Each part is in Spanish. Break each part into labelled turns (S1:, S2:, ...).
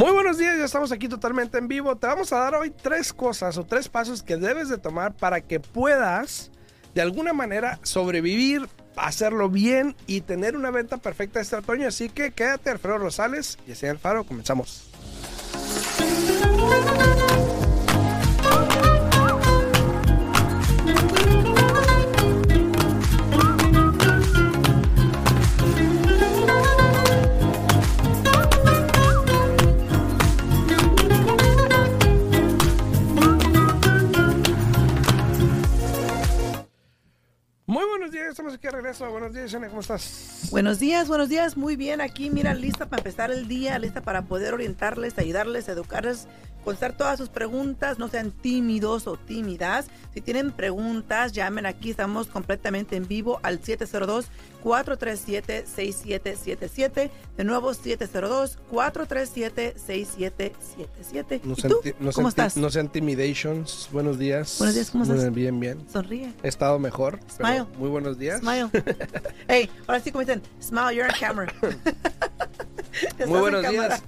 S1: Muy buenos días, ya estamos aquí totalmente en vivo. Te vamos a dar hoy tres cosas o tres pasos que debes de tomar para que puedas de alguna manera sobrevivir, hacerlo bien y tener una venta perfecta este otoño. Así que quédate, Alfredo Rosales y Alfaro, comenzamos. Estamos aquí de regreso. Buenos días, Shane, ¿cómo estás?
S2: Buenos días, buenos días, muy bien. Aquí, mira, lista para empezar el día, lista para poder orientarles, ayudarles, educarles, contestar todas sus preguntas. No sean tímidos o tímidas. Si tienen preguntas, llamen aquí. Estamos completamente en vivo al 702-437-6777. De nuevo, 702-437-6777.
S1: No
S2: ¿Y
S1: sean
S2: tú?
S1: no
S2: ¿Cómo estás?
S1: No sean intimidations. Buenos días.
S2: Buenos días, ¿cómo estás?
S1: Bien, bien.
S2: Sonríe.
S1: He estado mejor. pero
S2: Smile.
S1: Muy buenos días.
S2: Smile. hey, ahora sí como dicen, smile, you're on camera.
S1: Muy
S2: en
S1: buenos días.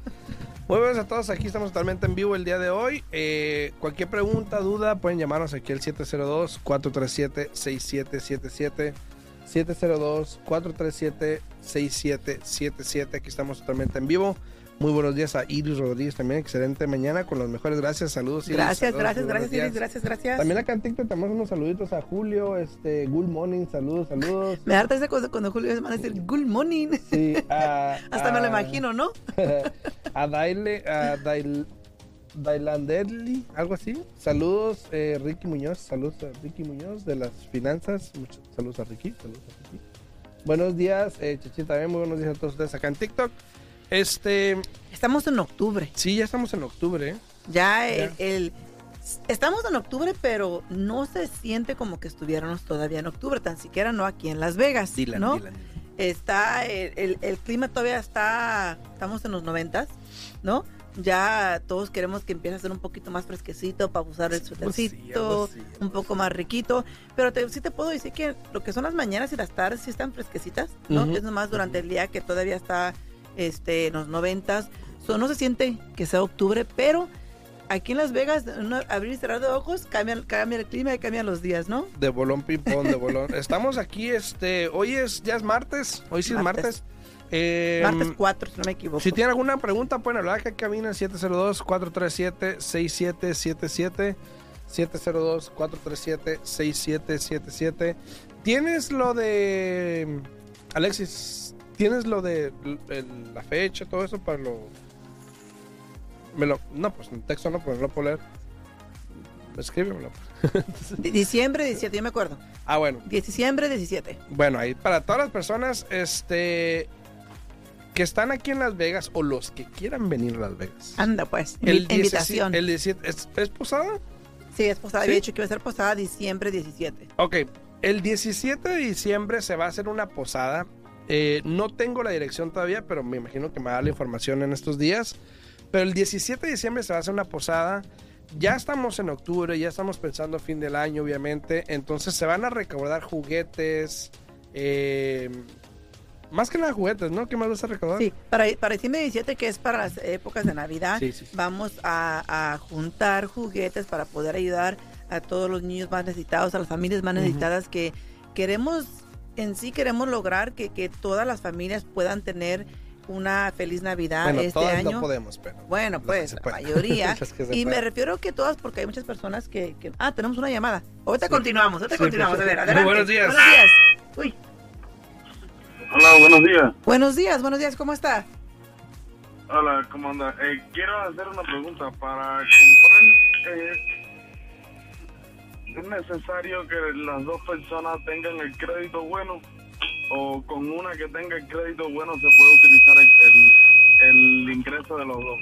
S1: Muy buenos a todos, aquí estamos totalmente en vivo el día de hoy. Eh, cualquier pregunta, duda, pueden llamarnos aquí al 702-437-6777. 702-437-6777. Aquí estamos totalmente en vivo. Muy buenos días a Iris Rodríguez también. Excelente mañana con los mejores. Gracias, saludos. Iris.
S2: Gracias,
S1: Saludos,
S2: gracias, gracias, Iris, gracias, gracias.
S1: También acá en TikTok tenemos unos saluditos a Julio, este, good morning, saludos, saludos.
S2: Me da risa cuando, cuando Julio se van a decir good morning.
S1: Sí, a-
S2: Hasta me lo imagino, ¿no?
S1: a Daile, a Dail, Dailanderli, algo así. Saludos, eh, Ricky Muñoz. Saludos a Ricky Muñoz de las finanzas. Muchos saludos a Ricky. Saludos a Ricky. Buenos días, eh, Chichi también. Muy buenos días a todos ustedes acá en TikTok. Este,
S2: Estamos en octubre.
S1: sí, ya estamos en octubre. ¿eh?
S2: Ya el,
S1: Ya.
S2: el- Estamos en octubre, pero no se siente como que estuviéramos todavía en octubre, tan siquiera no aquí en Las Vegas, ¿no? Está, el, el- el clima todavía está, estamos en los noventas, ¿no? Ya todos queremos que empiece a ser un poquito más fresquecito para usar el
S1: Sí,
S2: suétercito,
S1: sí,
S2: un poco más riquito. Pero te- sí te puedo decir que lo que son las mañanas y las tardes sí están fresquecitas, ¿no? Es nomás durante el día que todavía está este, en los noventas. So, no se siente que sea octubre, pero aquí en Las Vegas, abrir y cerrar de ojos, cambia, cambia el clima y cambian los días, ¿no?
S1: De bolón ping-pong, de bolón. Estamos aquí, este, hoy es, ya es martes. Hoy sí es martes.
S2: Martes.
S1: Eh,
S2: Martes 4, si no me equivoco.
S1: Si tienen alguna pregunta, pueden hablar acá en cabina 702-437-6777. 702-437-6777. ¿Tienes lo de. Alexis, ¿tienes lo de el- la fecha, todo eso para lo. Me lo no, pues en texto no, pues no puedo leer. Escríbemelo.
S2: Di- Diciembre 17, yo me acuerdo.
S1: Ah, bueno.
S2: Diciembre 17.
S1: Bueno, ahí para todas las personas este que están aquí en Las Vegas o los que quieran venir a Las Vegas.
S2: Anda, pues.
S1: El
S2: invi- invitación.
S1: 17 el 17 ¿es, ¿es posada?
S2: Sí, es posada.
S1: ¿Sí?
S2: Había dicho que iba a ser posada diciembre 17.
S1: Ok, el 17 de diciembre se va a hacer una posada. Eh, no tengo la dirección todavía, pero me imagino que me da la información en estos días. Pero el 17 de diciembre se va a hacer una posada. Ya estamos en octubre, ya estamos pensando fin del año, obviamente. Entonces se van a recaudar juguetes. eh, más que nada juguetes, ¿no? ¿Qué más vas a recaudar?
S2: Sí, para, para diciembre 17, que es para las épocas de Navidad,
S1: Sí, sí, sí.
S2: vamos a, a juntar juguetes para poder ayudar a todos los niños más necesitados, a las familias más necesitadas que queremos, en sí queremos lograr que, que todas las familias puedan tener una feliz Navidad
S1: bueno,
S2: este
S1: todas
S2: año.
S1: no podemos, pero.
S2: Bueno, pues la mayoría. Y me refiero que todas, porque hay muchas personas que, que- Ah, tenemos una llamada. Ahorita
S1: Sí.
S2: continuamos, ahorita
S1: Sí,
S2: continuamos.
S1: pues.
S2: A ver,
S1: Muy
S2: adelante.
S1: buenos días.
S2: Buenos días. Uy,
S3: Hola, buenos días.
S2: buenos días, buenos días, ¿cómo está?
S3: Hola, ¿cómo anda? Eh, quiero hacer una pregunta. Para comprar, eh, ¿es necesario que las dos personas tengan el crédito bueno? ¿O con una que tenga el crédito bueno se puede utilizar el, ingreso de los dos?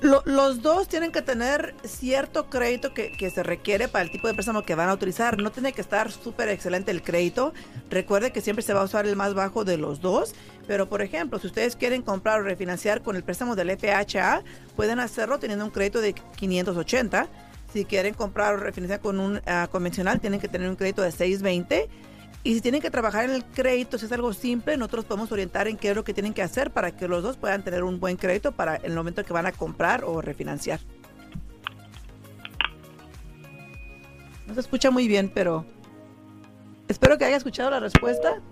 S2: Lo- los dos tienen que tener cierto crédito que se requiere para el tipo de préstamo que van a utilizar. No tiene que estar súper excelente el crédito. Recuerde que siempre se va a usar el más bajo de los dos. Pero, por ejemplo, si ustedes quieren comprar o refinanciar con el préstamo del FHA, pueden hacerlo teniendo un crédito de 580. Si quieren comprar o refinanciar con un ah, convencional, tienen que tener un crédito de 620. Y si tienen que trabajar en el crédito, si es algo simple, nosotros podemos orientar en qué es lo que tienen que hacer para que los dos puedan tener un buen crédito para el momento que van a comprar o refinanciar. No se escucha muy bien, pero espero que haya escuchado la respuesta.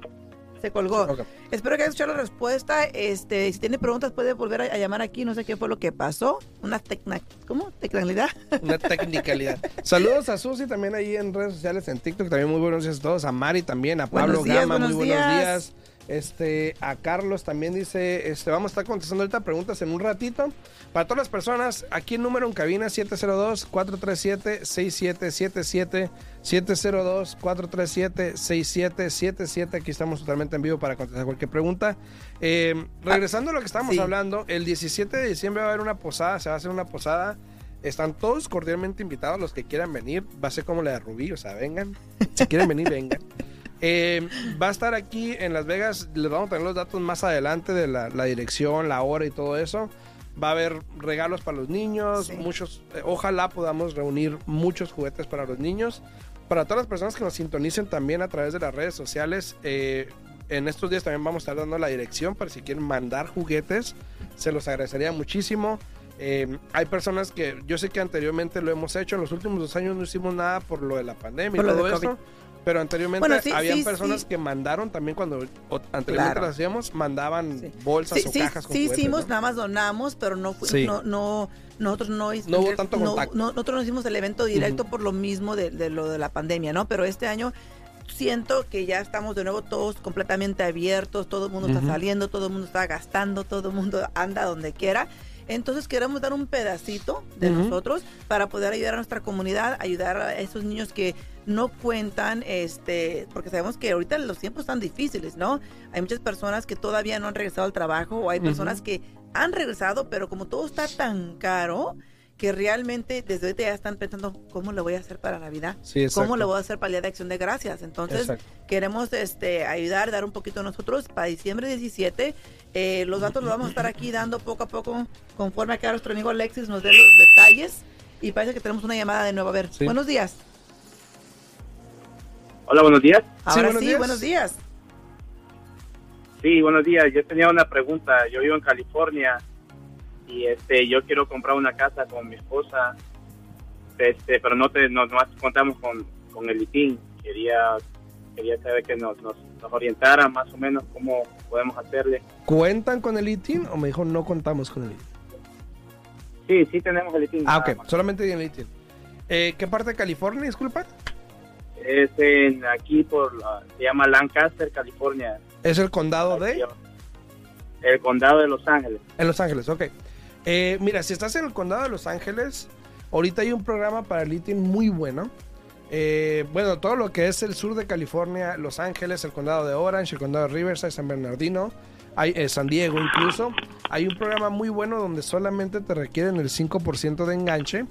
S2: Se colgó. Espero que haya escuchado la respuesta. Este, si tiene preguntas puede volver a, a llamar aquí. No sé qué fue lo que pasó. Una tecna, ¿cómo? Tecnalidad.
S1: Una technicalidad. Saludos a Susi también ahí en redes sociales, en TikTok. También muy buenos días a todos. A Mari también, a Pablo
S2: Buenos días,
S1: Gama, muy
S2: buenos días.
S1: Este, a Carlos también dice, este, vamos a estar contestando ahorita preguntas en un ratito. Para todas las personas, aquí el número en cabina 702-437-6777. 702-437-6777. Aquí estamos totalmente en vivo para contestar cualquier pregunta. Eh, regresando a lo que estábamos
S2: sí.
S1: hablando, el 17 de diciembre va a haber una posada, se va a hacer una posada. Están todos cordialmente invitados los que quieran venir. Va a ser como la de Rubí, o sea, vengan. Si quieren venir, vengan. Eh, va a estar aquí en Las Vegas. Les vamos a tener los datos más adelante de la, la dirección, la hora y todo eso. Va a haber regalos para los niños,
S2: Sí.
S1: muchos. eh, ojalá podamos reunir muchos juguetes para los niños. Para todas las personas que nos sintonicen también a través de las redes sociales, eh, en estos días también vamos a estar dando la dirección para si quieren mandar juguetes. Se los agradecería muchísimo. Eh, hay personas que yo sé que anteriormente lo hemos hecho, en los últimos dos años no hicimos nada por lo de la pandemia y todo
S2: de
S1: eso. Pero anteriormente
S2: Bueno, sí,
S1: habían
S2: sí,
S1: personas
S2: sí.
S1: que mandaron también cuando o- anteriormente
S2: Claro.
S1: lo hacíamos, mandaban
S2: Sí.
S1: bolsas
S2: Sí,
S1: o
S2: sí,
S1: cajas con
S2: sí
S1: juguetes,
S2: hicimos,
S1: ¿no?
S2: nada más donamos, pero no, no, no, nosotros no,
S1: No hubo tanto
S2: no-
S1: contacto.
S2: no- nosotros no hicimos el evento directo por lo mismo de, de lo de la pandemia, ¿no? Pero este año siento que ya estamos de nuevo todos completamente abiertos, todo el mundo está saliendo, todo el mundo está gastando, todo el mundo anda donde quiera. Entonces queremos dar un pedacito de nosotros para poder ayudar a nuestra comunidad, ayudar a esos niños que no cuentan, este, porque sabemos que ahorita los tiempos están difíciles, ¿no? Hay muchas personas que todavía no han regresado al trabajo o hay personas que han regresado, pero como todo está tan caro que realmente desde ahorita ya están pensando cómo le voy a hacer para Navidad,
S1: Sí,
S2: cómo le voy a hacer para el Día de Acción de Gracias. Entonces
S1: Exacto.
S2: queremos este ayudar, dar un poquito nosotros para diciembre 17. Eh, los datos los vamos a estar aquí dando poco a poco conforme acá nuestro amigo Alexis nos dé los detalles. Y parece que tenemos una llamada de nuevo. A ver,
S1: Sí.
S2: buenos días.
S4: Hola, buenos días.
S2: Ahora
S1: buenos
S2: sí,
S1: días.
S2: buenos días.
S4: Sí, buenos días. Yo tenía una pregunta. Yo vivo en California y este, yo quiero comprar una casa con mi esposa, este, pero no te, no, no contamos con, con el ITIN. Quería, quería saber que nos, nos, nos orientara más o menos cómo podemos hacerle.
S1: ¿Cuentan con el ITIN o me dijo no contamos con el ITIN?
S4: Sí, sí tenemos el ITIN.
S1: Ah, ok, solamente en el ITIN. Eh, ¿Qué parte de California, disculpa?
S4: Es en, aquí por, la- se llama Lancaster, California.
S1: Es el condado de...
S4: El condado de Los Ángeles.
S1: En Los Ángeles, ok. Eh, mira, si estás en el condado de Los Ángeles, ahorita hay un programa para el muy bueno. Eh, bueno, todo lo que es el sur de California, Los Ángeles, el condado de Orange, el condado de Riverside, San Bernardino, hay, eh, San Diego incluso, hay un programa muy bueno donde solamente te requieren el 5% de enganche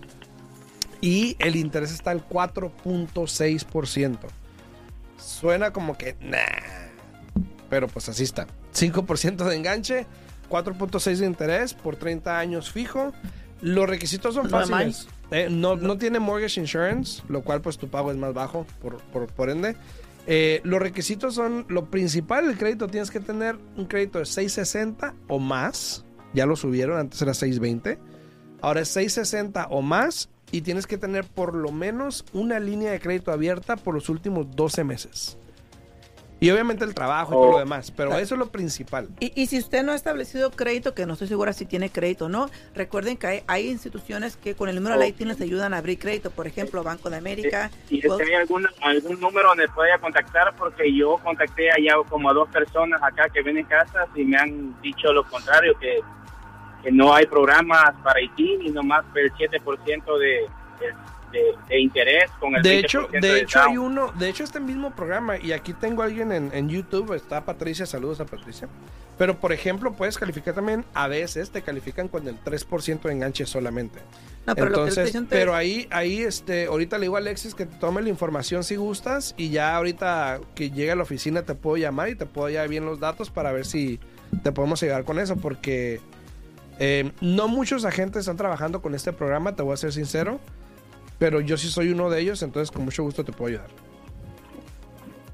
S1: y el interés está al 4.6%. Suena como que, nah, pero pues así está. 5% de enganche, 4.6 de interés por 30 años fijo. Los requisitos son fáciles. Eh, no, no tiene mortgage insurance, lo cual pues tu pago es más bajo por, por, por ende. Eh, los requisitos son, lo principal del crédito, tienes que tener un crédito de 660 o más. Ya lo subieron, antes era 620. Ahora es 660 o más y tienes que tener por lo menos una línea de crédito abierta por los últimos 12 meses. Y obviamente el trabajo y todo lo demás, pero eso es lo principal.
S2: Y, y si usted no ha establecido crédito, que no estoy segura si tiene crédito o no, recuerden que hay, hay instituciones que con el número de la ITIN les ayudan a abrir crédito. Por ejemplo, Banco de América.
S4: ¿Y
S2: Wells-
S4: hay algún, algún número donde pueda contactar? Porque yo contacté allá como a dos personas acá que vienen casas y me han dicho lo contrario, que, que no hay programas para ITIN y nomás el 7% de, de, de- de interés con el
S1: De hecho,
S4: 20%
S1: de hecho hay uno, de hecho este mismo programa y aquí tengo a alguien en, en YouTube, está Patricia, saludos a Patricia. Pero por ejemplo, puedes calificar también, a veces te califican con el 3% de enganche solamente.
S2: No, pero lo que
S1: Entonces, pero ahí, ahí, este, ahorita le digo a Alexis que te tome la información si gustas y ya ahorita que llegue a la oficina te puedo llamar y te puedo dar bien los datos para ver si te podemos ayudar con eso porque eh, no muchos agentes están trabajando con este programa, te voy a ser sincero, pero yo sí soy uno de ellos, entonces con mucho gusto te puedo ayudar.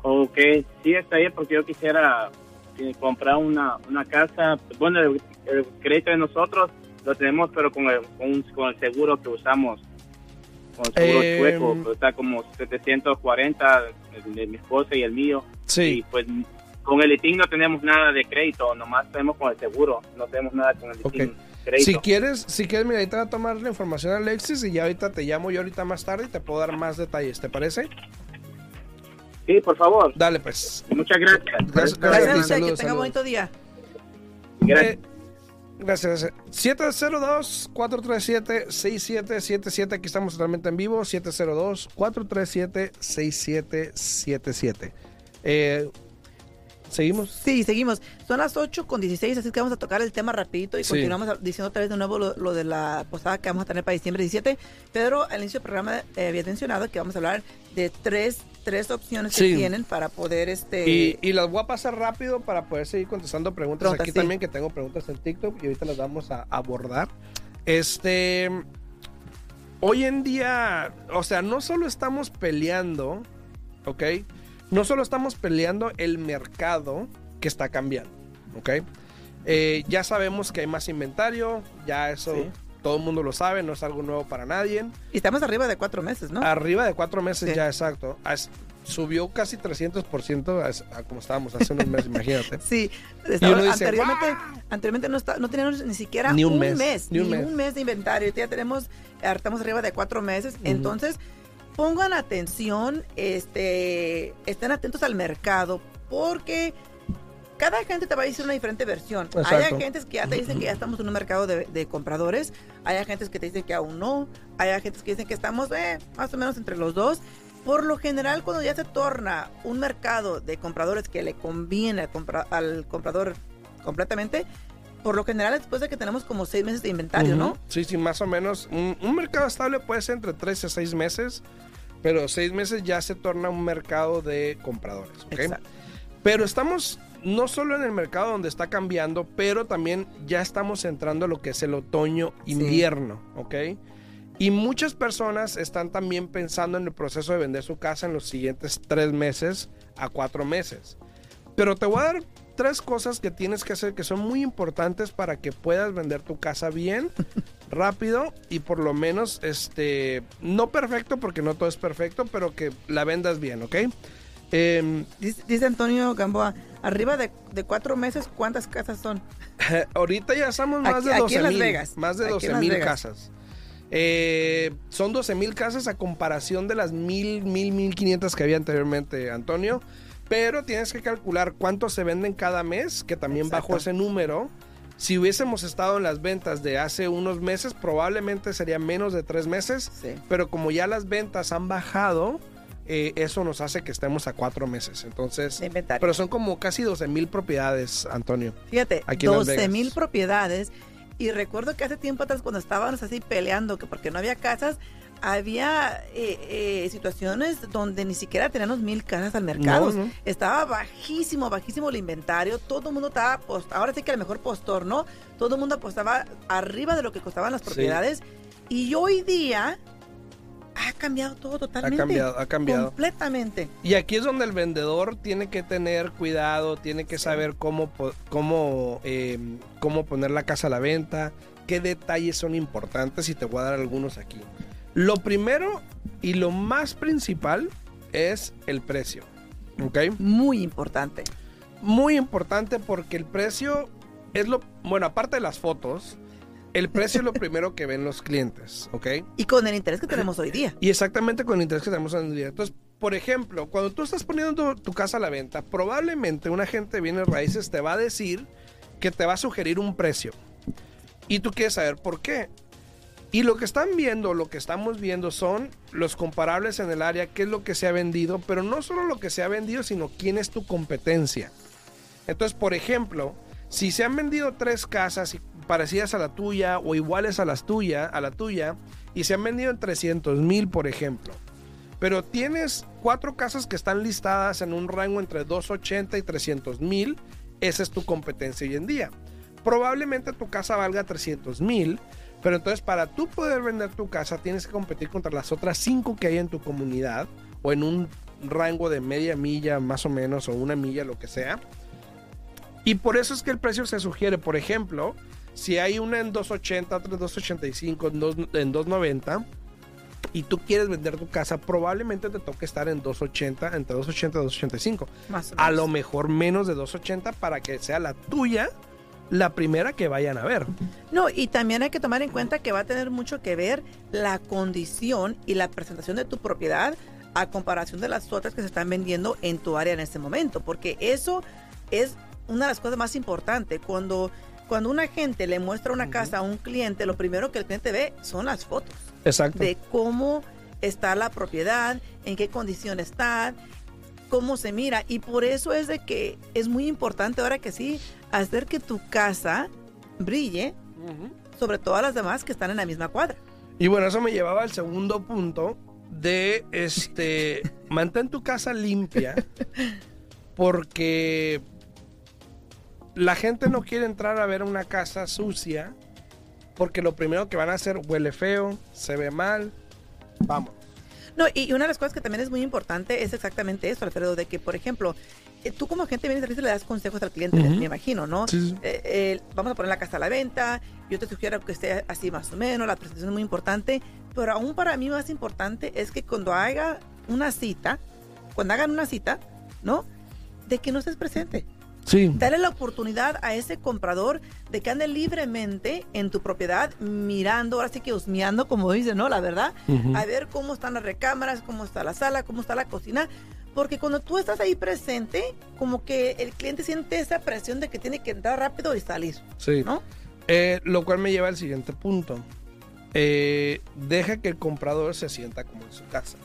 S4: Ok, sí, está bien, porque yo quisiera eh, comprar una, una casa. Bueno, el, el crédito de nosotros lo tenemos, pero con el, con, el seguro que usamos, con el seguro
S1: Eh,
S4: sueco, que está como 740, el de mi esposa y el mío. Y
S1: Sí.
S4: pues con el ITIN no tenemos nada de crédito, nomás tenemos con el seguro, no tenemos nada con el ITIN
S1: Ok.
S4: Crédito.
S1: Si quieres, si quieres, mira, ahorita voy a tomar la información a Alexis y ya ahorita te llamo yo ahorita más tarde y te puedo dar más detalles, ¿te parece?
S4: Sí, por favor.
S1: Dale, pues.
S4: Muchas gracias.
S1: Gracias,
S2: Gracias,
S1: Gracias,
S2: a usted,
S1: saludos,
S2: que tenga
S1: saludos.
S2: bonito día.
S4: Gracias.
S1: Eh, gracias. 702-437-6777. Aquí estamos totalmente en vivo. 702-437-6777. Eh, ¿Seguimos?
S2: Sí, seguimos. Son las 8 con 16, así que vamos a tocar el tema rapidito y
S1: Sí.
S2: continuamos diciendo otra vez de nuevo lo, lo de la posada que vamos a tener para diciembre 17. Pedro, al inicio del programa eh, había mencionado que vamos a hablar de tres, tres opciones
S1: Sí.
S2: que tienen para poder este
S1: Y, y las voy a pasar rápido para poder seguir contestando preguntas
S2: Preguntas,
S1: aquí
S2: sí.
S1: también, que tengo preguntas en TikTok y ahorita las vamos a abordar. Este. Hoy en día, o sea, no solo estamos peleando, ¿ok? No solo estamos peleando el mercado que está cambiando, ¿ok? Eh, ya sabemos que hay más inventario, ya eso
S2: Sí.
S1: todo el mundo lo sabe, no es algo nuevo para nadie.
S2: y estamos arriba de cuatro meses, ¿no?
S1: Arriba de cuatro meses
S2: Sí.
S1: ya, exacto. As- subió casi 300% a, a como estábamos hace unos meses, imagínate.
S2: Sí,
S1: Y
S2: estaba-
S1: uno dice,
S2: anteriormente, anteriormente no, está- no teníamos ni siquiera
S1: Ni un
S2: un,
S1: mes,
S2: mes,
S1: ni
S2: ni,
S1: un
S2: un,
S1: mes.
S2: de inventario. Ya tenemos, estamos arriba de cuatro meses. Entonces, pongan atención, este, estén atentos al mercado, porque cada gente te va a decir una diferente versión. Hay
S1: Exacto.
S2: agentes que ya te dicen que ya estamos en un mercado de, de compradores, hay agentes que te dicen que aún no, hay agentes que dicen que estamos eh, más o menos entre los dos. Por lo general, cuando ya se torna un mercado de compradores que le conviene al, compra- al comprador completamente, por lo general es después de que tenemos como seis meses de inventario, ¿no?
S1: Sí, sí, más o menos. Un, un mercado estable puede ser entre 3 a 6 meses, pero 6 meses ya se torna un mercado de compradores. ¿ok?
S2: Exacto.
S1: Pero estamos no solo en el mercado donde está cambiando, pero también ya estamos entrando a lo que es el otoño-invierno, ¿ok? Y muchas personas están también pensando en el proceso de vender su casa en los siguientes tres meses a cuatro meses. Pero te voy a dar tres cosas que tienes que hacer que son muy importantes para que puedas vender tu casa bien, rápido y por lo menos, este, no perfecto porque no todo es perfecto, pero que la vendas bien, ¿ok? Em,
S2: Dice, dice Antonio Gamboa, arriba de, de cuatro meses, ¿cuántas casas son?
S1: Ahorita ya estamos más
S2: Aquí-
S1: de
S2: aquí
S1: 12
S2: en Las
S1: mil.
S2: Vegas.
S1: Más de
S2: Aquí en
S1: 12
S2: Las
S1: mil
S2: Vegas.
S1: casas. Eh, son 12 mil casas a comparación de las mil, mil, mil quinientas que había anteriormente, Antonio. Pero tienes que calcular cuánto se venden cada mes, que también
S2: Exacto.
S1: bajo ese número. Si hubiésemos estado en las ventas de hace unos meses, probablemente sería menos de tres meses.
S2: Sí.
S1: Pero como ya las ventas han bajado, eh, eso nos hace que estemos a cuatro meses. Entonces, pero son como casi 12 mil propiedades, Antonio.
S2: Fíjate,
S1: Aquí en Las
S2: 12 mil propiedades. Y recuerdo que hace tiempo atrás, cuando estábamos así peleando, que porque no había casas, había eh, eh, situaciones donde ni siquiera teníamos mil casas al mercado.
S1: No, no.
S2: Estaba bajísimo, bajísimo el inventario. Todo el mundo estaba, post ahora sí que el mejor postor, ¿no? Todo el mundo apostaba arriba de lo que costaban las
S1: Sí.
S2: propiedades. Y hoy día ha cambiado todo totalmente.
S1: cambiado, ha cambiado.
S2: Completamente.
S1: Y aquí es donde el vendedor tiene que tener cuidado, tiene que saber cómo, cómo, eh, cómo poner la casa a la venta, qué detalles son importantes y te voy a dar algunos aquí. Lo primero y lo más principal es el precio. ¿Ok?
S2: Muy importante.
S1: Muy importante porque el precio es lo, bueno, aparte de las fotos, el precio es lo primero que ven los clientes. ¿Ok?
S2: Y con el interés que tenemos hoy día.
S1: Y exactamente con el interés que tenemos en el día. Entonces, por ejemplo, cuando tú estás poniendo tu, tu casa a la venta, probablemente un agente de bienes raíces te va a decir que te va a sugerir un precio. Y tú quieres saber por qué. Y lo que están viendo, lo que estamos viendo son los comparables en el área, qué es lo que se ha vendido, pero no solo lo que se ha vendido, sino quién es tu competencia. Entonces, por ejemplo, si se han vendido tres casas parecidas a la tuya o iguales a las tuya, a la tuya, y se han vendido en 300 mil, por ejemplo, pero tienes cuatro casas que están listadas en un rango entre 280 y 300 mil, esa es tu competencia hoy en día. Probablemente tu casa valga 300 mil, pero entonces para tú poder vender tu casa tienes que competir contra las otras cinco que hay en tu comunidad o en un rango de media milla más o menos o una milla, lo que sea. Y por eso es que el precio se sugiere, por ejemplo, si hay una en 280, otra en 285, en, dos- en 290 y tú quieres vender tu casa, probablemente te toque estar en 280, entre 280 y 285.
S2: Más o
S1: A lo mejor menos de 280 para que sea la tuya la primera que vayan a ver.
S2: No, y también hay que tomar en cuenta que va a tener mucho que ver la condición y la presentación de tu propiedad a comparación de las otras que se están vendiendo en tu área en este momento, porque eso es una de las cosas más importantes. Cuando, cuando una gente le muestra una casa a un cliente, lo primero que el cliente ve son las fotos
S1: Exacto.
S2: de cómo está la propiedad, en qué condición está, cómo se mira. Y por eso es de que es muy importante ahora que sí, hacer que tu casa brille sobre todas las demás que están en la misma cuadra.
S1: Y bueno, eso me llevaba al segundo punto de este mantén tu casa limpia porque la gente no quiere entrar a ver una casa sucia porque lo primero que van a hacer huele feo, se ve mal. Vamos.
S2: No, y una de las cosas que también es muy importante es exactamente eso, Alfredo, de que, por ejemplo, eh, tú como agente vienes y le das consejos al cliente,
S1: Ujú.
S2: me imagino, ¿no?
S1: Sí, sí.
S2: Eh, eh, vamos a poner la casa a la venta, yo te sugiero que esté así más o menos, la presentación es muy importante, pero aún para mí más importante es que cuando haga una cita, cuando hagan una cita, ¿no? De que no estés presente.
S1: Sí.
S2: Dale la oportunidad a ese comprador de que ande libremente en tu propiedad, mirando, ahora sí que husmeando, como dicen, ¿no? La verdad, a ver cómo están las recámaras, cómo está la sala, cómo está la cocina. Porque cuando tú estás ahí presente, como que el cliente siente esa presión de que tiene que entrar rápido y salir,
S1: Sí.
S2: ¿no?
S1: Eh, lo cual me lleva al siguiente punto. Eh, deja que el comprador se sienta como en su casa.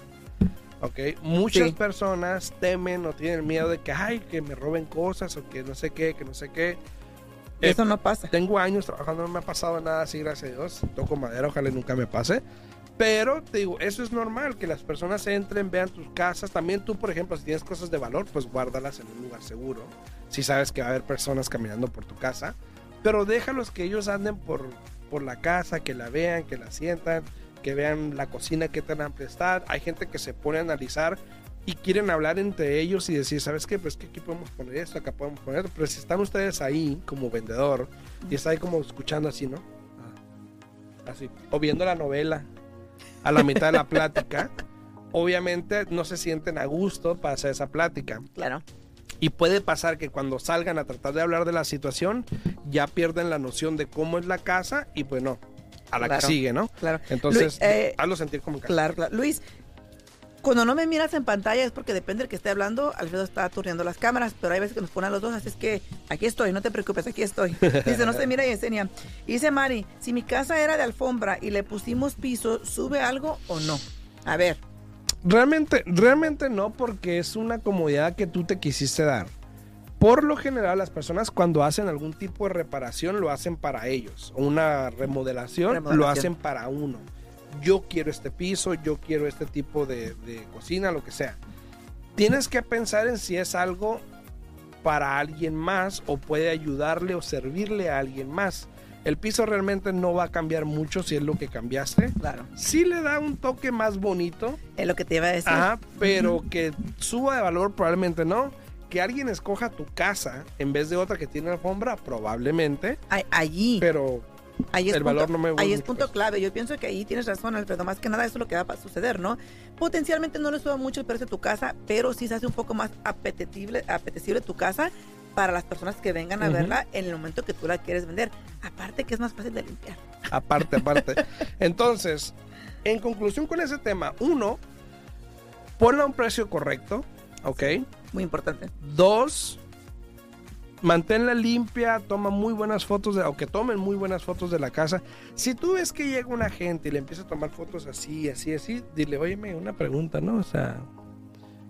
S1: ¿Ok? Muchas
S2: Sí.
S1: personas temen o tienen miedo de que, ay, que me roben cosas o que no sé qué, que no sé qué. Eh,
S2: Eso no pasa.
S1: Tengo años trabajando, no me ha pasado nada así, gracias a Dios. Toco madera, ojalá nunca me pase. Pero te digo, eso es normal, que las personas entren, vean tus casas. También tú, por ejemplo, si tienes cosas de valor, pues guárdalas en un lugar seguro. Si sabes que va a haber personas caminando por tu casa. Pero déjalos que ellos anden por, por la casa, que la vean, que la sientan, que vean la cocina, qué tan amplia está. Hay gente que se pone a analizar y quieren hablar entre ellos y decir, ¿sabes qué? Pues que aquí podemos poner esto, acá podemos poner esto. Pero si están ustedes ahí como vendedor y está ahí como escuchando así, ¿no? Ah, Así. O viendo la novela a la mitad de la plática, obviamente no se sienten a gusto para hacer esa plática.
S2: Claro.
S1: Y puede pasar que cuando salgan a tratar de hablar de la situación, ya pierden la noción de cómo es la casa y pues no, a la
S2: Claro.
S1: que sigue, ¿no?
S2: Claro.
S1: Entonces,
S2: Luis, eh,
S1: hazlo sentir como en casa.
S2: Claro, claro. Luis, cuando no me miras en pantalla es porque depende del que esté hablando. Alfredo está turneando las cámaras, pero hay veces que nos ponen a los dos, así es que aquí estoy, no te preocupes, aquí estoy. Dice, no se mira y enseña. Y dice Mari, si mi casa era de alfombra y le pusimos piso, ¿sube algo o no? A ver,
S1: Realmente, realmente no, porque es una comodidad que tú te quisiste dar. Por lo general, las personas cuando hacen algún tipo de reparación lo hacen para ellos. O una remodelación, lo hacen para uno. Yo quiero este piso, yo quiero este tipo de, de cocina, lo que sea. Tienes que pensar en si es algo para alguien más o puede ayudarle o servirle a alguien más. El piso realmente no va a cambiar mucho si es lo que cambiaste.
S2: claro,
S1: Sí le da un toque más bonito,
S2: es lo que te iba a decir.
S1: Ajá, pero que suba de valor probablemente no. Que alguien escoja tu casa en vez de otra que tiene alfombra, probablemente.
S2: Allí,
S1: Pero
S2: ahí es
S1: el
S2: punto,
S1: valor no me gusta
S2: ahí es punto clave. Yo pienso que ahí tienes razón, Alfredo. Más que nada, eso es lo que va a suceder, ¿no? Potencialmente no le suba mucho el precio de tu casa, pero sí se hace un poco más apetecible, apetecible tu casa para las personas que vengan a verla en el momento que tú la quieres vender. Aparte que es más fácil de limpiar.
S1: aparte, aparte. Entonces, en conclusión con ese tema, uno, ponla a un precio correcto, ¿ok?
S2: Muy importante.
S1: Dos, manténla limpia, toma muy buenas fotos, de, o tomen muy buenas fotos de la casa. Si tú ves que llega una gente y le empieza a tomar fotos así, así, así, dile, óyeme, una pregunta, ¿no? O sea...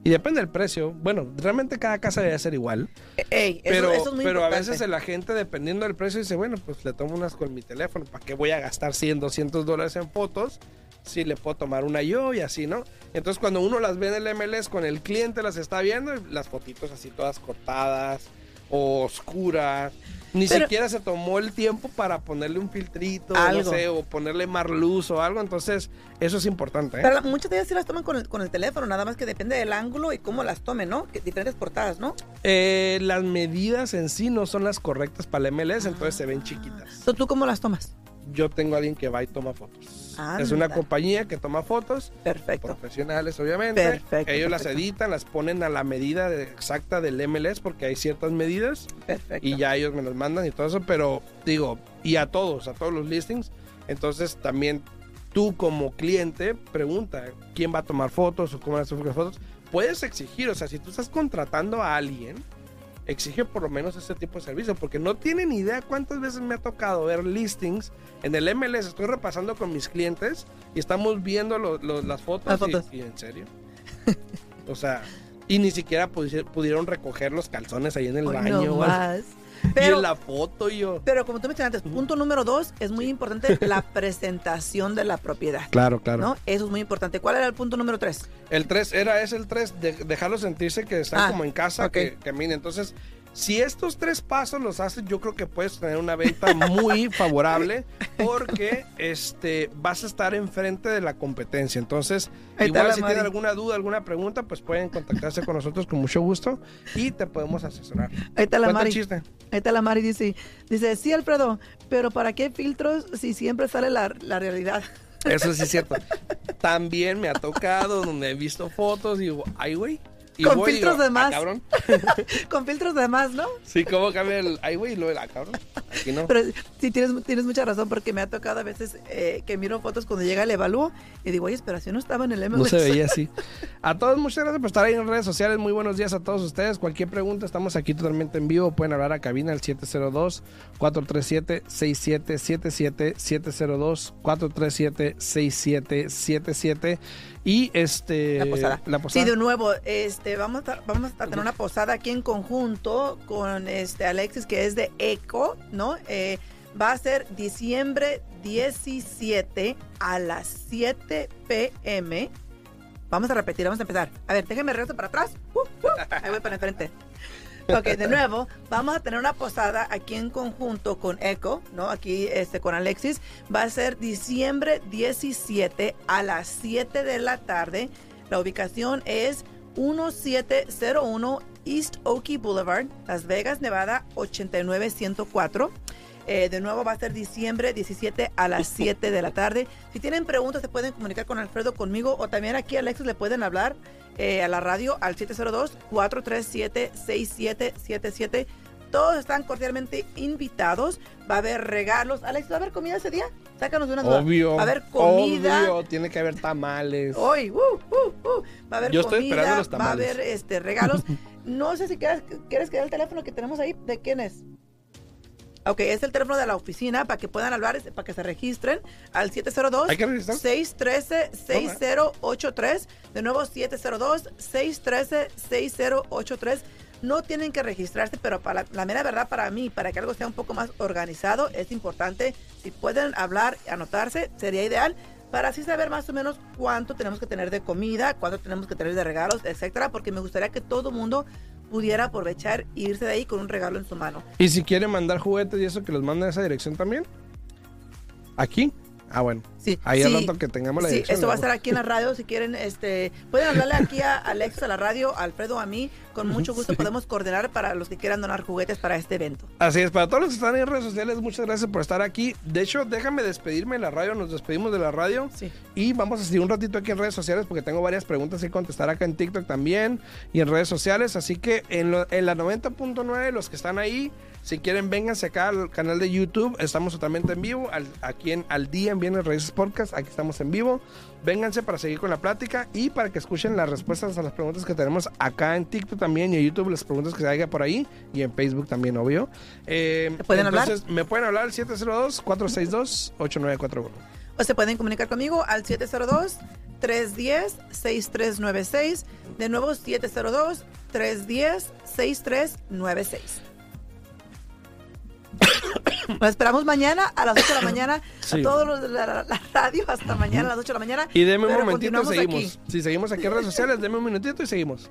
S1: Y depende del precio. Bueno, realmente cada casa debe ser igual.
S2: Eh, Ey, eso,
S1: Pero,
S2: eso es muy
S1: pero a veces la gente, dependiendo del precio, dice, bueno, pues le tomo unas con mi teléfono. ¿Para qué voy a gastar 100, 200 dólares en fotos? Si le puedo tomar una yo y así, ¿no? Entonces cuando uno las ve en el MLS con el cliente, las está viendo, y las fotitos así todas cortadas, o oscuras. Ni
S2: Pero-
S1: siquiera se tomó el tiempo para ponerle un filtrito, no
S2: Algo.
S1: sé, o ponerle más luz o algo. Entonces, eso es importante. ¿eh?
S2: Pero muchas de ellas sí las toman con el, con el teléfono, nada más que depende del ángulo y cómo las tomen, ¿no? Que diferentes portadas, ¿no?
S1: Eh, las medidas en sí no son las correctas para el MLS, entonces se ven chiquitas.
S2: ¿Tú cómo las tomas?
S1: Yo tengo a alguien que va y toma fotos.
S2: Anda.
S1: Es una compañía que toma fotos,
S2: Perfecto.
S1: profesionales obviamente.
S2: Perfecto,
S1: Ellos las editan, las ponen a la medida exacta del MLS porque hay ciertas medidas
S2: Perfecto.
S1: y ya ellos me las mandan y todo eso, pero digo, y a todos, a todos los listings. Entonces también tú como cliente pregunta quién va a tomar fotos o cómo van a tomar fotos. Puedes exigir, o sea, si tú estás contratando a alguien, exige por lo menos ese tipo de servicio, porque no tienen idea cuántas veces me ha tocado ver listings en el MLS. Estoy repasando con mis clientes y estamos viendo lo- lo- las fotos.
S2: Las
S1: y-
S2: fotos.
S1: Y, en serio. o sea, y ni siquiera pudi- pudieron recoger los calzones ahí en el
S2: Hoy
S1: baño.
S2: no
S1: y en la foto yo.
S2: pero como tú mencionaste, punto número dos, es muy importante la presentación de la propiedad.
S1: Claro, claro.
S2: ¿No? Eso es muy importante. ¿Cuál era el punto número tres?
S1: El 3 era, es el 3, de, dejarlo sentirse que están
S2: Ah,
S1: como en casa, que, que miren. Entonces, si estos tres pasos los haces, yo creo que puedes tener una venta muy favorable porque este vas a estar enfrente de la competencia. Entonces, igual si tienen alguna duda, alguna pregunta, pues pueden contactarse con nosotros con mucho gusto y te podemos asesorar.
S2: Ahí está la Mari.
S1: chiste.
S2: Ahí está la Mari, dice, dice, sí, Alfredo, pero ¿para qué filtros si siempre sale la, la realidad?
S1: Eso sí es cierto. También me ha tocado donde he visto fotos y digo, ay, güey. Y
S2: Con
S1: voy y
S2: filtros
S1: digo,
S2: de
S1: "Ah,
S2: más".
S1: cabrón.
S2: Con filtros de más, ¿no?
S1: Sí, ¿cómo cambia el ay, güey? Luego el ah, cabrón. Aquí no.
S2: Pero sí, tienes, tienes mucha razón porque me ha tocado a veces eh, que miro fotos cuando llega el evalúo y digo, oye, espera, si no estaba en el MLS.
S1: No se veía así. A todos, muchas gracias por estar ahí en redes sociales. Muy buenos días a todos ustedes. Cualquier pregunta, estamos aquí totalmente en vivo. Pueden hablar a cabina al 702-437-6777. 702-437-6777. Y este.
S2: La posada.
S1: La posada.
S2: Sí, de nuevo, este, vamos a, vamos a tener una posada aquí en conjunto con este Alexis, que es de ECO, ¿no? Eh, va a ser diciembre 17 a las 7 pm. Vamos a repetir, vamos a empezar. A ver, déjenme regreso para atrás. Uh, uh, ahí voy para enfrente. Ok, de nuevo, vamos a tener una posada aquí en conjunto con Echo, ¿no? Aquí este, con Alexis. Va a ser diciembre 17 a las 7 de la tarde. La ubicación es 1701 East Oakey Boulevard, Las Vegas, Nevada, 89104. Eh, de nuevo va a ser diciembre 17 a las 7 de la tarde. Si tienen preguntas, se pueden comunicar con Alfredo, conmigo, o también aquí a Alexis le pueden hablar eh, a la radio al 702-437-6777. Todos están cordialmente invitados. Va a haber regalos. Alex, ¿va a haber comida ese día? Sácanos de una duda.
S1: Obvio.
S2: Va a haber comida.
S1: Obvio, tiene que haber tamales.
S2: Hoy, uh, uh, uh, va a haber
S1: Yo estoy
S2: comida,
S1: esperando los
S2: va a
S1: tamales.
S2: haber este, regalos. no sé si quieres, quieres que dé el teléfono que tenemos ahí. ¿De quién es? Ok, es el teléfono de la oficina para que puedan hablar, para que se registren al 702
S1: ¿Hay que registrar?
S2: 613 6083. De nuevo 702 613 6083. No tienen que registrarse, pero para la, la mera verdad para mí, para que algo sea un poco más organizado, es importante. Si pueden hablar, anotarse, sería ideal para así saber más o menos cuánto tenemos que tener de comida, cuánto tenemos que tener de regalos, etcétera, porque me gustaría que todo mundo pudiera aprovechar e irse de ahí con un regalo en su mano.
S1: Y si quieren mandar juguetes y eso, que los manden a esa dirección también. ¿Aquí? Ah, bueno.
S2: Sí,
S1: Ahí al
S2: sí,
S1: que tengamos la
S2: sí,
S1: dirección.
S2: esto va a estar aquí en la radio si quieren, este, pueden hablarle aquí a Alex a la radio, a Alfredo a mí, con mucho gusto podemos coordinar para los que quieran donar juguetes para este evento.
S1: Así es, para todos los que están en redes sociales, muchas gracias por estar aquí. De hecho, déjame despedirme de la radio, nos despedimos de la radio.
S2: Sí.
S1: Y vamos a seguir un ratito aquí en redes sociales porque tengo varias preguntas que contestar acá en TikTok también y en redes sociales. Así que en, lo- en la 90.9, los que están ahí, si quieren, vénganse acá al canal de YouTube. Estamos totalmente en vivo. al- aquí en Al Día en Bienes Raíces Podcast. Aquí estamos en vivo. Vénganse para seguir con la plática y para que escuchen las respuestas a las preguntas que tenemos acá en TikTok también y en YouTube, las preguntas que se hagan por ahí y en Facebook también, obvio. Eh,
S2: ¿Te pueden hablar?
S1: entonces, Me pueden hablar al 702-462-8941.
S2: O se pueden comunicar conmigo al 702-310-6396. De nuevo, 702-310-6396. Nos esperamos mañana a las 8 de la mañana.
S1: Sí.
S2: A todos los de la, la- la radio, hasta mañana a las 8 de la mañana.
S1: Y deme un momentito y seguimos.
S2: aquí.
S1: Si seguimos aquí en redes sociales, deme un minutito y seguimos.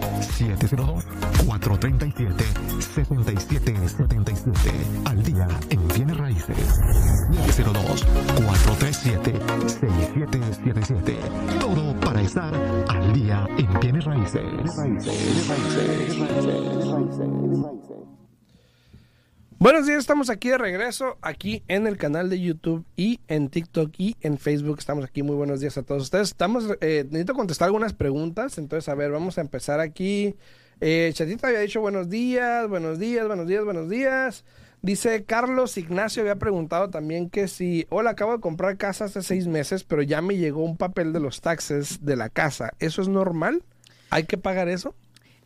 S5: 702-437-7777. Al día en Bienes Raíces. 702-437-6777. Todo para estar al día en Bienes Raíces.
S1: Buenos días, estamos aquí de regreso, aquí en el canal de YouTube y en TikTok y en Facebook. Estamos aquí, muy buenos días a todos ustedes. Estamos, eh, necesito contestar algunas preguntas, entonces a ver, vamos a empezar aquí. Eh, Chatita había dicho buenos días, buenos días, buenos días, buenos días. Dice Carlos Ignacio había preguntado también que si, hola, acabo de comprar casa hace seis meses, pero ya me llegó un papel de los taxes de la casa. ¿Eso es normal? ¿Hay que pagar eso?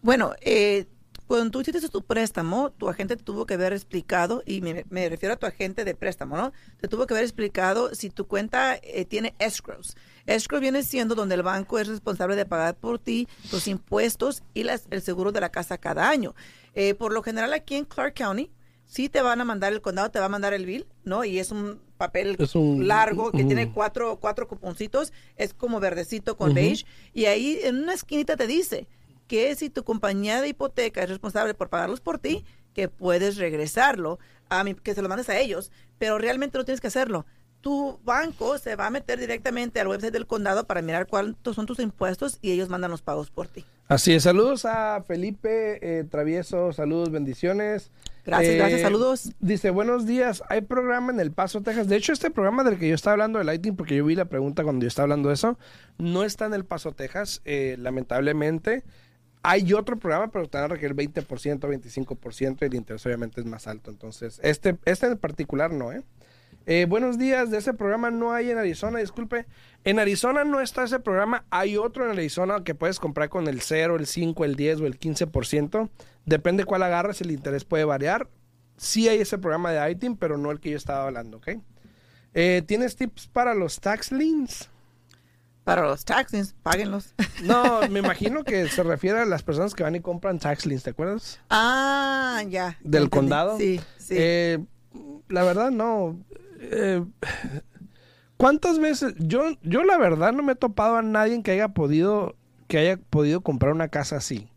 S2: Bueno, eh, cuando tú hiciste tu préstamo, tu agente te tuvo que haber explicado, y me, me refiero a tu agente de préstamo, ¿no? Te tuvo que haber explicado si tu cuenta eh, tiene escrows. Escrow viene siendo donde el banco es responsable de pagar por ti los impuestos y las, el seguro de la casa cada año. Eh, por lo general aquí en Clark County, sí te van a mandar, el condado te va a mandar el bill, ¿no? Y es un papel
S1: Es un-
S2: largo que tiene cuatro, cuatro cuponcitos, es como verdecito con beige, y ahí en una esquinita te dice que si tu compañía de hipoteca es responsable por pagarlos por ti, que puedes regresarlo, a mi- que se lo mandes a ellos, pero realmente no tienes que hacerlo. Tu banco se va a meter directamente al website del condado para mirar cuántos son tus impuestos y ellos mandan los pagos por ti.
S1: Así es, saludos a Felipe eh, Travieso, saludos, bendiciones.
S2: Gracias, gracias, saludos.
S1: Dice, buenos días, hay programa en El Paso, Texas. De hecho, este programa del que yo estaba hablando de Lighting, porque yo vi la pregunta cuando yo estaba hablando de eso, no está en El Paso, Texas, eh, lamentablemente. Hay otro programa, pero te van a requerir 20%, 25% y el interés obviamente es más alto. Entonces, este, este en particular no, ¿eh? Eh, buenos días, de ese programa no hay en Arizona, disculpe. En Arizona no está ese programa, hay otro en Arizona que puedes comprar con el 0, el 5, el 10 o el 15%. Depende cuál agarres, el interés puede variar. Sí hay ese programa de ITIN, pero no el que yo estaba hablando, ¿ok? Eh, ¿Tienes tips para los tax liens?
S2: Para los taxis, páguenlos.
S1: No, me imagino que se refiere a las personas que van y compran tax liens, ¿te acuerdas?
S2: ah, ya.
S1: ¿Del
S2: entendí.
S1: condado?
S2: Sí, sí.
S1: Eh, la verdad, no. Eh, ¿Cuántas veces? Yo, yo la verdad no me he topado a nadie que haya podido, que haya podido comprar una casa así.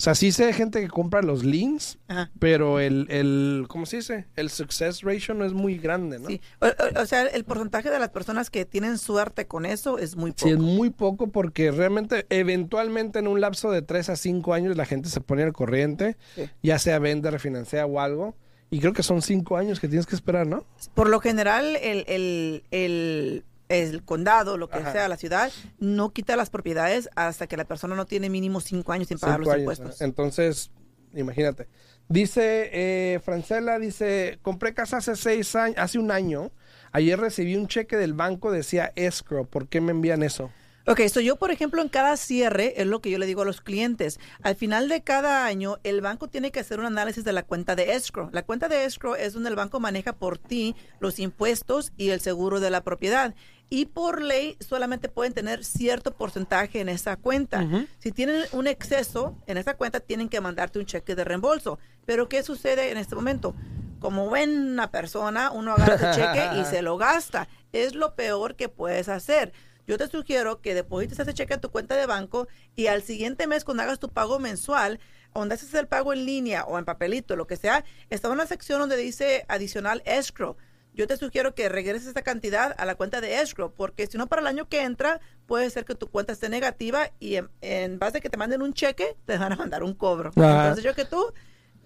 S1: O sea, sí sé de gente que compra los liens,
S2: Ajá.
S1: pero el, el, ¿cómo se dice? El success ratio no es muy grande, ¿no?
S2: Sí. O, o- o sea, el porcentaje de las personas que tienen suerte con eso es muy poco.
S1: Sí, es muy poco porque realmente, eventualmente en un lapso de 3 a 5 años la gente se pone al corriente,
S2: Sí.
S1: ya sea vende, refinancia o algo. Y creo que son 5 años que tienes que esperar, ¿no?
S2: Por lo general, el, el, el, el condado, lo que
S1: Ajá.
S2: sea, la ciudad, no quita las propiedades hasta que la persona no tiene mínimo cinco años sin pagar
S1: Cinco
S2: los
S1: años,
S2: impuestos.
S1: Entonces, imagínate. Dice eh, Francela, dice, compré casa hace seis años, hace un año. Ayer recibí un cheque del banco, decía escrow. ¿Por qué me envían eso?
S2: Ok, so yo, por ejemplo, en cada cierre, es lo que yo le digo a los clientes. Al final de cada año, el banco tiene que hacer un análisis de la cuenta de escrow. La cuenta de escrow es donde el banco maneja por ti los impuestos y el seguro de la propiedad. Y por ley, solamente pueden tener cierto porcentaje en esa cuenta. Si tienen un exceso en esa cuenta, tienen que mandarte un cheque de reembolso. Pero, ¿qué sucede en este momento? Como buena persona, uno agarra ese cheque y se lo gasta. Es lo peor que puedes hacer. Yo te sugiero que deposites ese cheque a tu cuenta de banco y al siguiente mes, cuando hagas tu pago mensual, donde haces el pago en línea o en papelito, lo que sea, está una sección donde dice adicional escrow. Yo te sugiero que regreses esa cantidad a la cuenta de escrow, porque si no, para el año que entra, puede ser que tu cuenta esté negativa y en, en base a que te manden un cheque, te van a mandar un cobro.
S1: Ajá.
S2: Entonces, yo que tú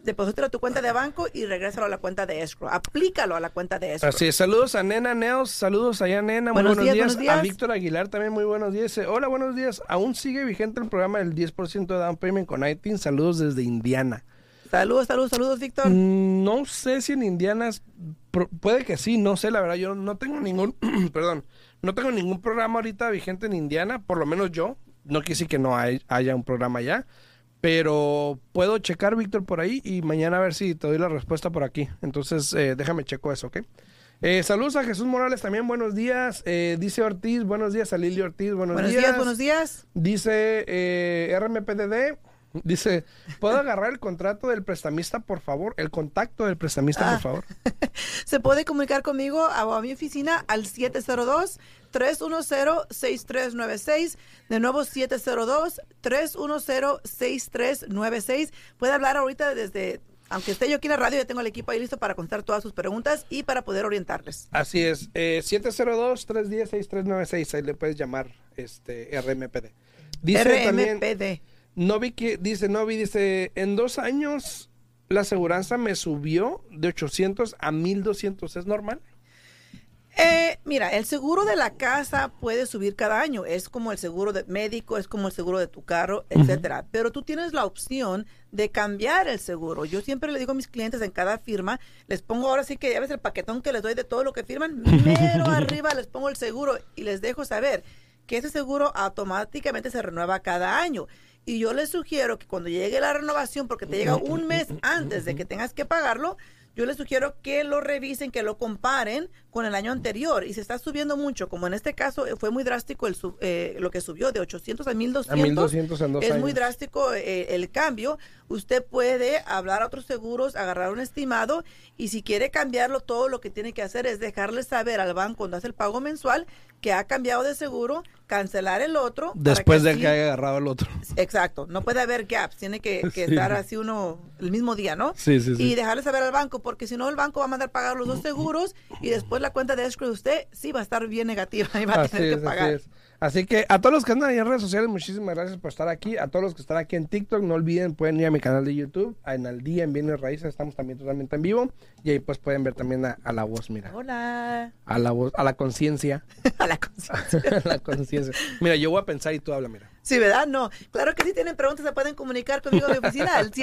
S2: deposítalo a tu cuenta de banco y regrésalo a la cuenta de escrow. Aplícalo a la cuenta de escrow.
S1: Así es, saludos a Nena Neos, saludos allá Nena, muy
S2: Buenos días,
S1: días.
S2: buenos días.
S1: A Víctor Aguilar también muy buenos días. Hola, buenos días. Aún sigue vigente el programa del 10% de down payment con ITIN. Saludos desde Indiana.
S2: Saludos, saludos, saludos, Víctor.
S1: Mm, No sé si en Indiana puede que sí, no sé, la verdad, yo no tengo ningún, perdón, no tengo ningún programa ahorita vigente en Indiana, por lo menos yo, no decir que no hay- haya un programa allá, Pero puedo checar, Víctor, por ahí y mañana a ver si te doy la respuesta por aquí. Entonces, eh, déjame checo eso, ¿ok? Eh, saludos a Jesús Morales también, buenos días. Eh, dice Ortiz, buenos días a Lili Ortiz, buenos,
S2: Buenos
S1: días.
S2: días, buenos días.
S1: Dice eh, RMPDD, dice, ¿puedo agarrar el contrato del prestamista, por favor? El contacto del prestamista,
S2: Ah.
S1: por favor.
S2: Se puede comunicar conmigo a, a mi oficina al 702-310-6396. De nuevo, 702-310-6396. Puede hablar ahorita desde, aunque esté yo aquí en la radio, ya tengo el equipo ahí listo para contestar todas sus preguntas y para poder orientarles.
S1: Así es, eh, 702-310-6396, ahí le puedes llamar este RMPD. Dice también, Novi, que- dice, Novi, dice, en dos años la aseguranza me subió de 800 a 1200, ¿es normal?
S2: Eh, mira, el seguro de la casa puede subir cada año. Es como el seguro de médico, es como el seguro de tu carro, etcétera. Pero tú tienes la opción de cambiar el seguro. Yo siempre le digo a mis clientes en cada firma, les pongo ahora sí que ya ves el paquetón que les doy de todo lo que firman, mero arriba les pongo el seguro y les dejo saber que ese seguro automáticamente se renueva cada año. Y yo les sugiero que cuando llegue la renovación, porque te llega un mes antes de que tengas que pagarlo, yo les sugiero que lo revisen, que lo comparen con el año anterior. Y se está subiendo mucho, como en este caso eh, fue muy drástico el sub- eh, lo que subió de 800 a 1200.
S1: A 1200 en dos
S2: es muy drástico eh, el cambio. Usted puede hablar a otros seguros, agarrar un estimado y si quiere cambiarlo, todo lo que tiene que hacer es dejarle saber al banco cuando hace el pago mensual que ha cambiado de seguro, cancelar el otro.
S1: Después de
S2: así-
S1: que haya agarrado el otro.
S2: Exacto, no puede haber gaps, tiene que, que
S1: Sí.
S2: estar así uno el mismo día, ¿no?
S1: Sí, sí, sí.
S2: Y dejarle saber al banco, porque si no el banco va a mandar pagar los dos seguros y después la cuenta de escrow de usted sí va a estar bien negativa y va a
S1: Así
S2: tener
S1: es,
S2: que
S1: así
S2: pagar.
S1: es. Así que a todos los que andan ahí en redes sociales, muchísimas gracias por estar aquí. A todos los que están aquí en TikTok, no olviden, pueden ir a mi canal de YouTube, en Al Día, en Bienes Raíces, estamos también totalmente en vivo. Y ahí pues pueden ver también a, a la voz, mira.
S2: Hola.
S1: A la voz, a la conciencia.
S2: A la conciencia.
S1: a la conciencia. Mira, yo voy a pensar y tú habla, mira.
S2: Sí, ¿verdad? No. Claro que si tienen preguntas se pueden comunicar conmigo mi oficina al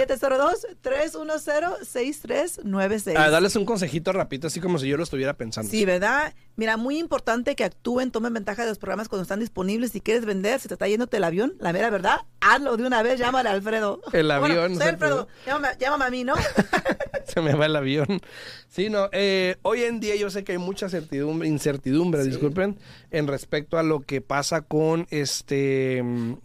S2: 702-310-6396.
S1: A darles un consejito rapidito, así como si yo lo estuviera pensando.
S2: Sí, ¿verdad? Mira, muy importante que actúen, tomen ventaja de los programas cuando están disponibles. Si quieres vender, si te está yéndote el avión, la mera verdad, hazlo de una vez, llámale a Alfredo.
S1: El
S2: Bueno,
S1: avión,
S2: soy Alfredo,
S1: Alfredo.
S2: llámame, llámame a mí, ¿no?
S1: Se me va el avión. Sí, no. eh, hoy en día yo sé que hay mucha certidumbre, incertidumbre, disculpen, en respecto a lo que pasa con este,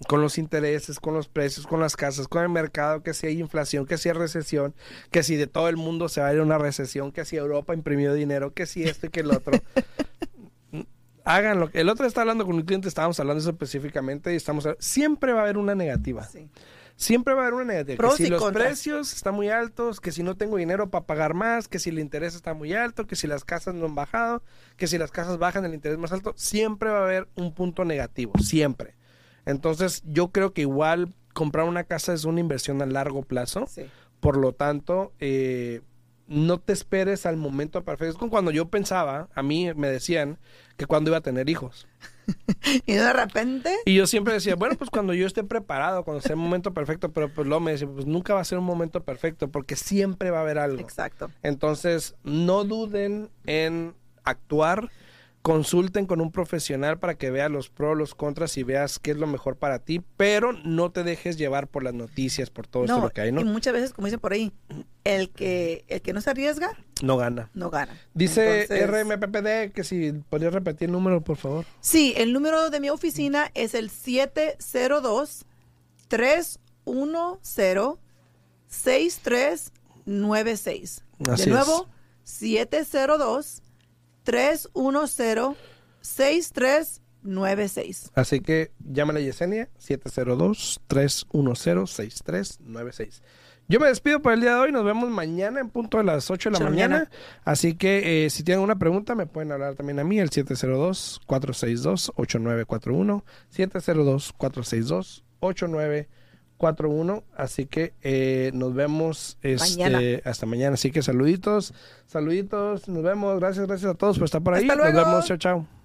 S1: con los intereses, con los precios, con las casas, con el mercado, que si hay inflación, que si hay recesión, que si de todo el mundo se va a ir una recesión, que si Europa imprimió dinero, que si esto y que el otro. Háganlo. El otro estaba hablando con un cliente, estábamos hablando eso específicamente y estamos siempre va a haber una negativa.
S2: Sí.
S1: Siempre va a haber una negativa.
S2: Pros
S1: que si los precios están muy altos, que si no tengo dinero para pagar más, que si el interés está muy alto, que si las casas no han bajado, que si las casas bajan el interés más alto, siempre va a haber un punto negativo, siempre. Entonces yo creo que igual comprar una casa es una inversión a largo plazo,
S2: Sí.
S1: por lo tanto eh, no te esperes al momento perfecto. Es como cuando yo pensaba, a mí me decían que cuando iba a tener hijos.
S2: Y de repente,
S1: Y yo siempre decía, bueno, pues cuando yo esté preparado, cuando sea el momento perfecto, pero pues luego me decía, pues nunca va a ser un momento perfecto, porque siempre va a haber algo.
S2: exacto.
S1: Entonces, no duden en actuar, consulten con un profesional para que vea los pros, los contras y veas qué es lo mejor para ti, pero no te dejes llevar por las noticias, por todo esto
S2: No,
S1: lo que hay, ¿no?
S2: y muchas veces, como dicen por ahí, el que, el que no se arriesga,
S1: No gana.
S2: no gana.
S1: Dice
S2: Entonces-
S1: RMPPD que si podrías repetir el número, por favor.
S2: Sí, el número de mi oficina es el 702-310-6396.
S1: Así
S2: de nuevo, 702-310-6396.
S1: Así que llámale a Yesenia 702-310-6396. Yo me despido por el día de hoy. Nos vemos mañana en punto de las 8 de la
S2: Ocho de la
S1: mañana.
S2: mañana.
S1: Así que eh, si tienen una pregunta, me pueden hablar también a mí, el 702-462-8941. 702-462-8941. Así que eh, nos vemos este,
S2: Mañana.
S1: hasta mañana. Así que saluditos, saluditos. Nos vemos. Gracias, gracias a todos por estar por ahí.
S2: Hasta
S1: Nos vemos. Chao, chao.